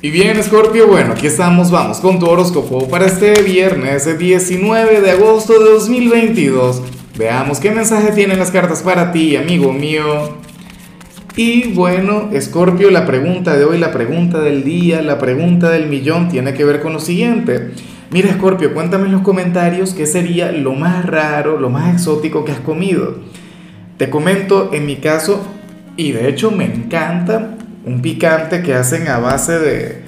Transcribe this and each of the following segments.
Y bien, Scorpio, bueno, aquí estamos, vamos con tu horóscopo para este viernes 19 de agosto de 2022. Veamos qué mensaje tienen las cartas para ti, amigo mío. Y bueno, Scorpio, la pregunta de hoy, la pregunta del día, la pregunta del millón tiene que ver con lo siguiente. Mira, Scorpio, cuéntame en los comentarios qué sería lo más raro, lo más exótico que has comido. Te comento en mi caso, y de hecho me encanta un picante que hacen a base de,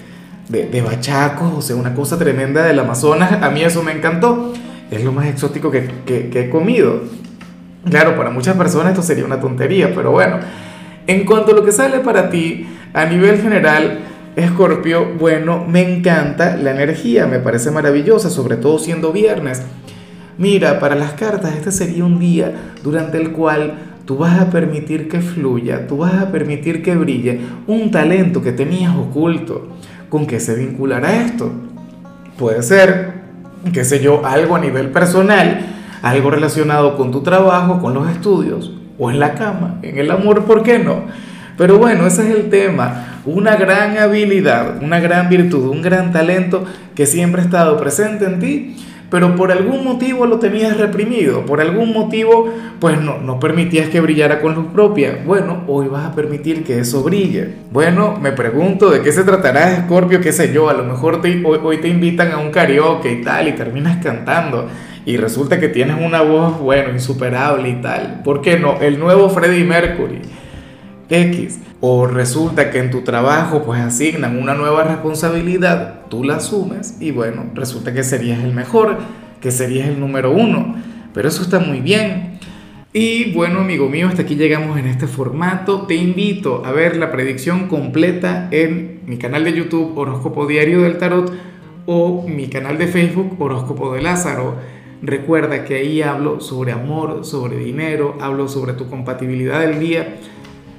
de, bachacos, o sea, una cosa tremenda del Amazonas. A mí eso me encantó. Es lo más exótico que, que, he comido. Claro, para muchas personas esto sería una tontería, pero bueno. En cuanto a lo que sale para ti, a nivel general, Escorpio, bueno, me encanta la energía, me parece maravillosa, sobre todo siendo viernes. Mira, para las cartas, este sería un día durante el cual tú vas a permitir que fluya, tú vas a permitir que brille un talento que tenías oculto. ¿Con qué se vinculará esto? Puede ser, qué sé yo, algo a nivel personal, algo relacionado con tu trabajo, con los estudios, o en la cama, en el amor, ¿por qué no? Pero bueno, ese es el tema. Una gran habilidad, una gran virtud, un gran talento que siempre ha estado presente en ti pero por algún motivo lo tenías reprimido, por algún motivo pues no, no permitías que brillara con luz propia. Bueno, hoy vas a permitir que eso brille. Bueno, me pregunto de qué se tratará Scorpio, qué sé yo, a lo mejor te, hoy, hoy te invitan a un karaoke y tal y terminas cantando y resulta que tienes una voz, bueno, insuperable y tal. ¿Por qué no? El nuevo Freddie Mercury. X. O resulta que en tu trabajo pues asignan una nueva responsabilidad, tú la asumes y bueno, resulta que serías el mejor, que serías el número uno. Pero eso está muy bien. Y bueno, amigo mío, hasta aquí llegamos en este formato. Te invito a ver la predicción completa en mi canal de YouTube Horóscopo Diario del Tarot o mi canal de Facebook Horóscopo de Lázaro. Recuerda que ahí hablo sobre amor, sobre dinero, hablo sobre tu compatibilidad del día